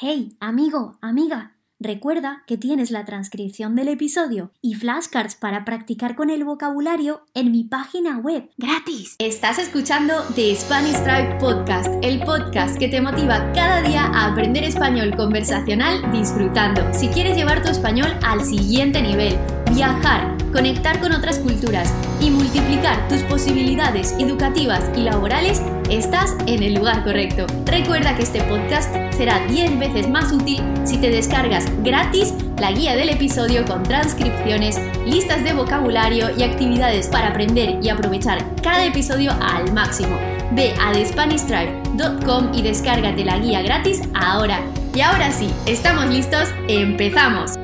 Hey, amigo, amiga, recuerda que tienes la transcripción del episodio y flashcards para practicar con el vocabulario en mi página web, gratis. Estás escuchando The Spanish Tribe Podcast, el podcast que te motiva cada día a aprender español conversacional disfrutando. Si quieres llevar tu español al siguiente nivel, viajar, conectar con otras culturas y multiplicar tus posibilidades educativas y laborales, estás en el lugar correcto. Recuerda que este podcast será 10 veces más útil si te descargas gratis la guía del episodio con transcripciones, listas de vocabulario y actividades para aprender y aprovechar cada episodio al máximo. Ve a thespanishtribe.com y descárgate la guía gratis ahora. Y ahora sí, ¿estamos listos? ¡Empezamos!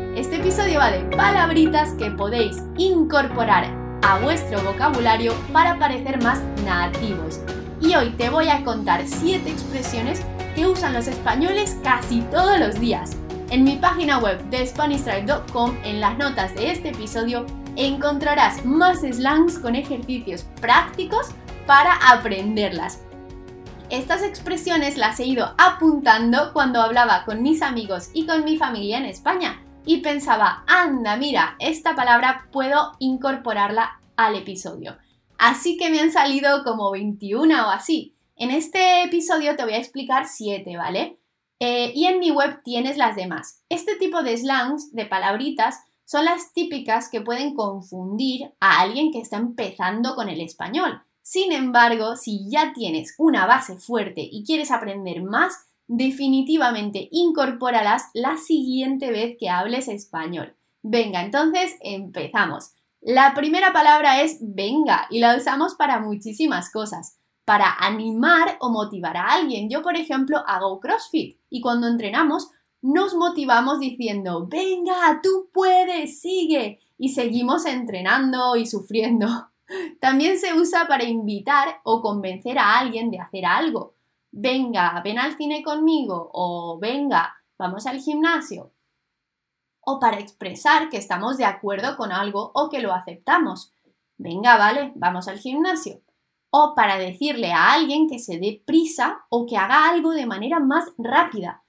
Episodio va de palabritas que podéis incorporar a vuestro vocabulario para parecer más nativos. Y hoy te voy a contar 7 expresiones que usan los españoles casi todos los días. En mi página web de SpanishTribe.com, en las notas de este episodio, encontrarás más slangs con ejercicios prácticos para aprenderlas. Estas expresiones las he ido apuntando cuando hablaba con mis amigos y con mi familia en España y pensaba, anda, mira, esta palabra puedo incorporarla al episodio. Así que me han salido como 21 o así. En este episodio te voy a explicar 7, ¿vale? Eh, y en mi web tienes las demás. Este tipo de slangs, de palabritas, son las típicas que pueden confundir a alguien que está empezando con el español. Sin embargo, si ya tienes una base fuerte y quieres aprender más, definitivamente incorpóralas la siguiente vez que hables español. Venga, entonces empezamos. La primera palabra es venga y la usamos para muchísimas cosas. Para animar o motivar a alguien. Yo, por ejemplo, hago CrossFit y cuando entrenamos nos motivamos diciendo, venga, tú puedes, sigue. Y seguimos entrenando y sufriendo. También se usa para invitar o convencer a alguien de hacer algo venga, ven al cine conmigo o venga, vamos al gimnasio. O para expresar que estamos de acuerdo con algo o que lo aceptamos. Venga, vale, vamos al gimnasio. O para decirle a alguien que se dé prisa o que haga algo de manera más rápida.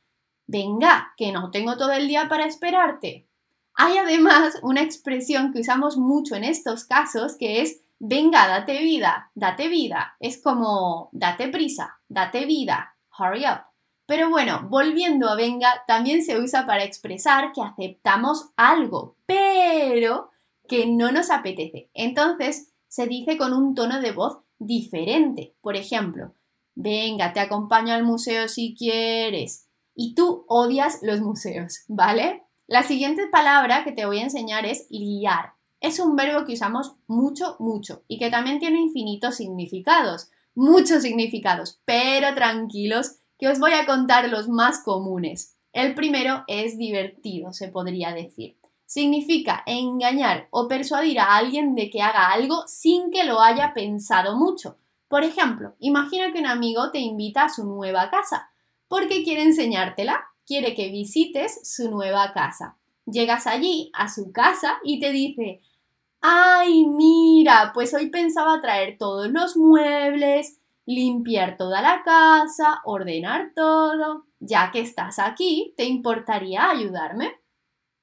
Venga, que no tengo todo el día para esperarte. Hay además una expresión que usamos mucho en estos casos que es venga, date vida, date vida. Es como date prisa, date vida, hurry up. Pero bueno, volviendo a venga, también se usa para expresar que aceptamos algo, pero que no nos apetece. Entonces se dice con un tono de voz diferente. Por ejemplo, venga, te acompaño al museo si quieres. Y tú odias los museos, ¿vale? La siguiente palabra que te voy a enseñar es liar es un verbo que usamos mucho, mucho y que también tiene infinitos significados, muchos significados, pero tranquilos que os voy a contar los más comunes. El primero es divertido, se podría decir. Significa engañar o persuadir a alguien de que haga algo sin que lo haya pensado mucho. Por ejemplo, imagina que un amigo te invita a su nueva casa. porque quiere enseñártela? Quiere que visites su nueva casa. Llegas allí, a su casa, y te dice, ay, mira, pues hoy pensaba traer todos los muebles, limpiar toda la casa, ordenar todo. Ya que estás aquí, ¿te importaría ayudarme?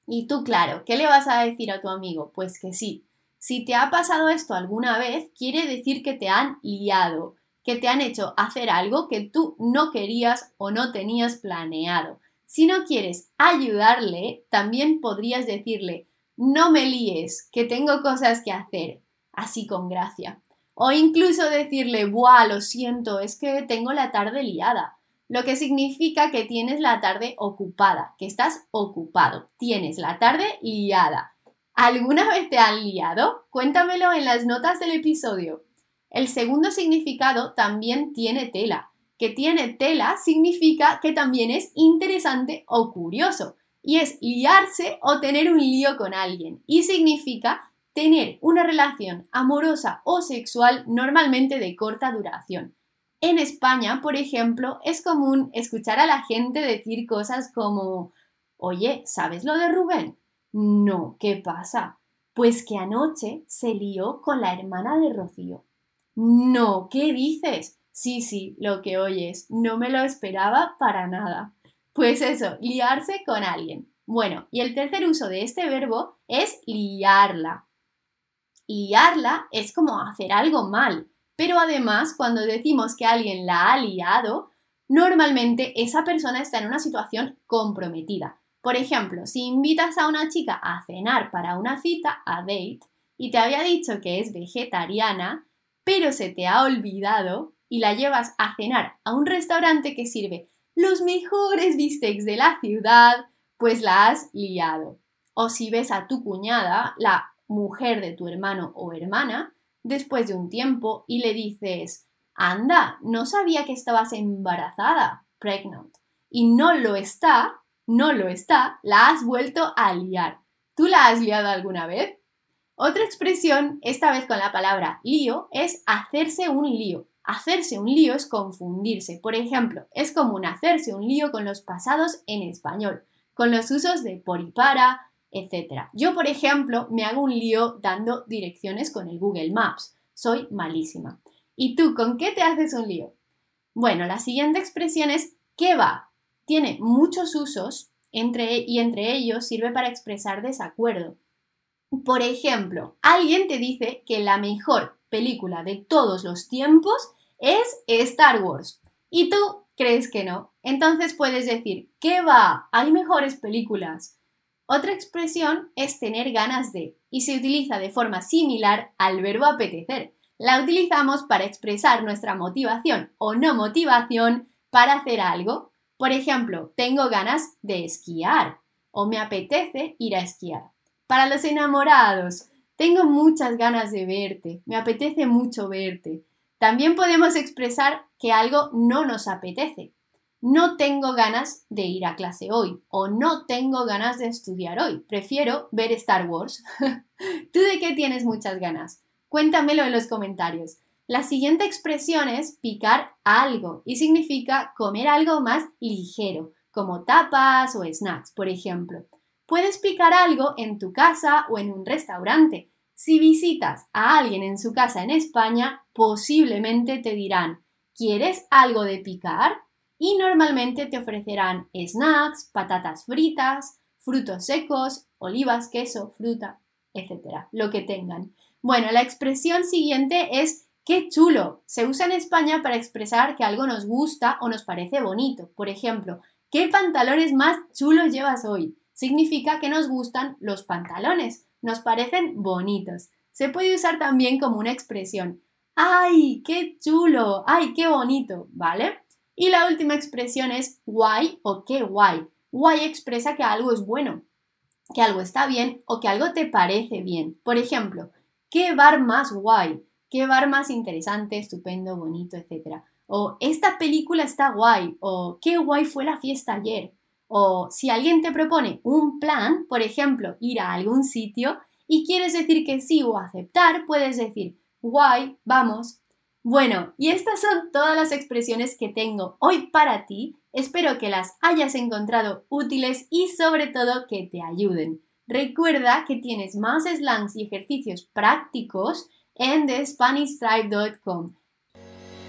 Y tú, claro, ¿qué le vas a decir a tu amigo? Pues que sí. Si te ha pasado esto alguna vez, quiere decir que te han liado, que te han hecho hacer algo que tú no querías o no tenías planeado. Si no quieres ayudarle, también podrías decirle, no me líes, que tengo cosas que hacer, así con gracia. O incluso decirle, buah, lo siento, es que tengo la tarde liada, lo que significa que tienes la tarde ocupada, que estás ocupado, tienes la tarde liada. ¿Alguna vez te han liado? Cuéntamelo en las notas del episodio. El segundo significado también tiene tela. Que tiene tela significa que también es interesante o curioso y es liarse o tener un lío con alguien y significa tener una relación amorosa o sexual normalmente de corta duración. En España, por ejemplo, es común escuchar a la gente decir cosas como Oye, ¿sabes lo de Rubén? No, ¿qué pasa? Pues que anoche se lió con la hermana de Rocío. No, ¿qué dices? Sí, sí, lo que oyes, no me lo esperaba para nada. Pues eso, liarse con alguien. Bueno, y el tercer uso de este verbo es liarla. Liarla es como hacer algo mal, pero además cuando decimos que alguien la ha liado, normalmente esa persona está en una situación comprometida. Por ejemplo, si invitas a una chica a cenar para una cita, a date, y te había dicho que es vegetariana, pero se te ha olvidado y la llevas a cenar a un restaurante que sirve los mejores bistecs de la ciudad, pues la has liado. O si ves a tu cuñada, la mujer de tu hermano o hermana, después de un tiempo y le dices, anda, no sabía que estabas embarazada, pregnant, y no lo está, no lo está, la has vuelto a liar. ¿Tú la has liado alguna vez? Otra expresión, esta vez con la palabra lío, es hacerse un lío. Hacerse un lío es confundirse. Por ejemplo, es común hacerse un lío con los pasados en español, con los usos de por y para, etc. Yo, por ejemplo, me hago un lío dando direcciones con el Google Maps. Soy malísima. ¿Y tú con qué te haces un lío? Bueno, la siguiente expresión es ¿qué va? Tiene muchos usos entre, y entre ellos sirve para expresar desacuerdo. Por ejemplo, alguien te dice que la mejor película de todos los tiempos es Star Wars y tú crees que no. Entonces puedes decir, ¿qué va? Hay mejores películas. Otra expresión es tener ganas de y se utiliza de forma similar al verbo apetecer. La utilizamos para expresar nuestra motivación o no motivación para hacer algo. Por ejemplo, tengo ganas de esquiar o me apetece ir a esquiar. Para los enamorados, tengo muchas ganas de verte, me apetece mucho verte. También podemos expresar que algo no nos apetece. No tengo ganas de ir a clase hoy o no tengo ganas de estudiar hoy. Prefiero ver Star Wars. ¿Tú de qué tienes muchas ganas? Cuéntamelo en los comentarios. La siguiente expresión es picar algo y significa comer algo más ligero, como tapas o snacks, por ejemplo. Puedes picar algo en tu casa o en un restaurante. Si visitas a alguien en su casa en España, posiblemente te dirán, ¿quieres algo de picar? Y normalmente te ofrecerán snacks, patatas fritas, frutos secos, olivas, queso, fruta, etc. Lo que tengan. Bueno, la expresión siguiente es ¡qué chulo! Se usa en España para expresar que algo nos gusta o nos parece bonito. Por ejemplo, ¿qué pantalones más chulos llevas hoy? Significa que nos gustan los pantalones, nos parecen bonitos. Se puede usar también como una expresión. ¡Ay, qué chulo! ¡Ay, qué bonito! ¿Vale? Y la última expresión es guay o qué guay. Guay expresa que algo es bueno, que algo está bien o que algo te parece bien. Por ejemplo, ¿qué bar más guay? ¿Qué bar más interesante, estupendo, bonito, etcétera? O esta película está guay o qué guay fue la fiesta ayer. O si alguien te propone un plan, por ejemplo, ir a algún sitio, y quieres decir que sí o aceptar, puedes decir, guay, vamos. Bueno, y estas son todas las expresiones que tengo hoy para ti. Espero que las hayas encontrado útiles y sobre todo que te ayuden. Recuerda que tienes más slangs y ejercicios prácticos en thespanishtribe.com.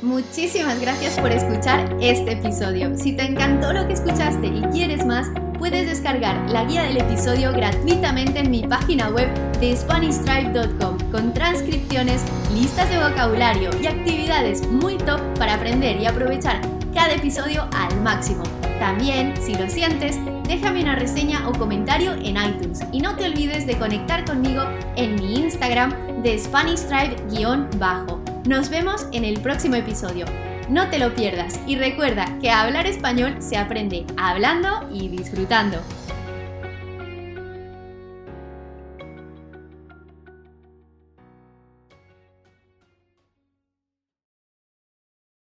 Muchísimas gracias por escuchar este episodio. Si te encantó lo que escuchaste y quieres más, puedes descargar la guía del episodio gratuitamente en mi página web de SpanishTribe.com con transcripciones, listas de vocabulario y actividades muy top para aprender y aprovechar cada episodio al máximo. También, si lo sientes, déjame una reseña o comentario en iTunes y no te olvides de conectar conmigo en mi Instagram de SpanishTribe-bajo nos vemos en el próximo episodio. No te lo pierdas y recuerda que hablar español se aprende hablando y disfrutando.